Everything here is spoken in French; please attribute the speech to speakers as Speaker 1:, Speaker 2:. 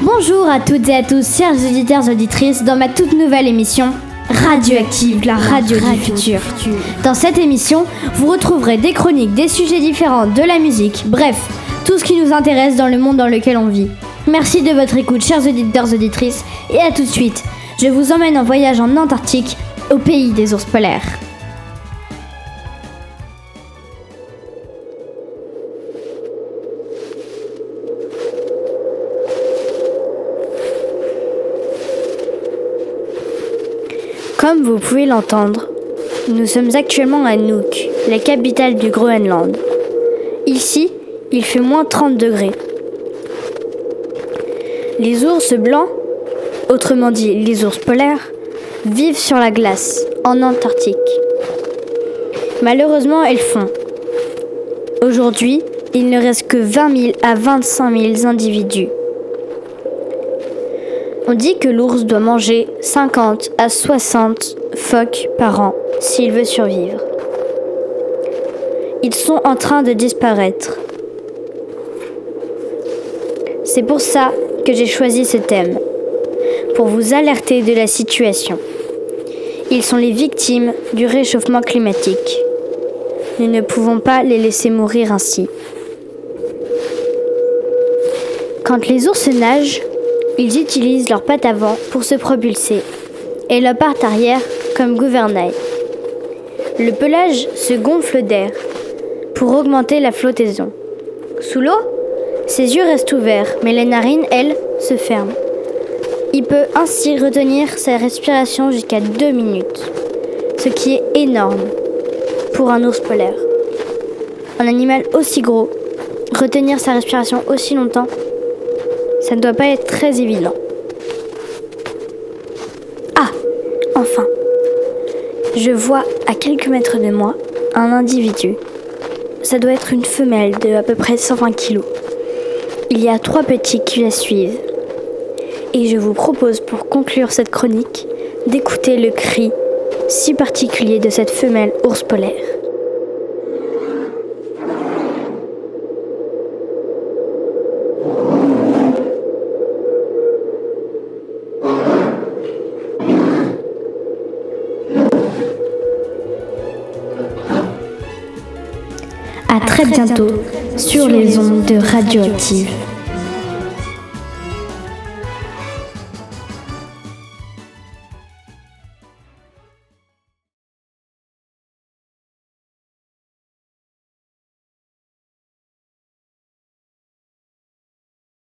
Speaker 1: Bonjour à toutes et à tous, chers auditeurs et auditrices, dans ma toute nouvelle émission Radioactive, la radio, du futur. Dans cette émission, vous retrouverez des chroniques, des sujets différents, de la musique, bref, tout ce qui nous intéresse dans le monde dans lequel on vit. Merci de votre écoute, chers auditeurs et auditrices, et à tout de suite. Je vous emmène en voyage en Antarctique, au pays des ours polaires. Comme vous pouvez l'entendre, nous sommes actuellement à Nuuk, la capitale du Groenland. Ici, il fait moins 30 degrés. Les ours blancs, autrement dit les ours polaires, vivent sur la glace, en Antarctique. Malheureusement, elles font. Aujourd'hui, il ne reste que 20 000 à 25 000 individus. On dit que l'ours doit manger 50 à 60 phoques par an s'il veut survivre. Ils sont en train de disparaître. C'est pour ça que j'ai choisi ce thème, pour vous alerter de la situation. Ils sont les victimes du réchauffement climatique. Nous ne pouvons pas les laisser mourir ainsi. Quand les ours nagent, ils utilisent leurs pattes avant pour se propulser et leurs pattes arrière comme gouvernail. Le pelage se gonfle d'air pour augmenter la flottaison. Sous l'eau, ses yeux restent ouverts, mais les narines, elles, se ferment. Il peut ainsi retenir sa respiration jusqu'à deux minutes, ce qui est énorme pour un ours polaire. Un animal aussi gros, retenir sa respiration aussi longtemps, ça ne doit pas être très évident. Ah, enfin. Je vois à quelques mètres de moi un individu. Ça doit être une femelle de à peu près 120 kg. Il y a trois petits qui la suivent. Et je vous propose pour conclure cette chronique d'écouter le cri si particulier de cette femelle ours polaire. À très bientôt sur les ondes de Radioactive.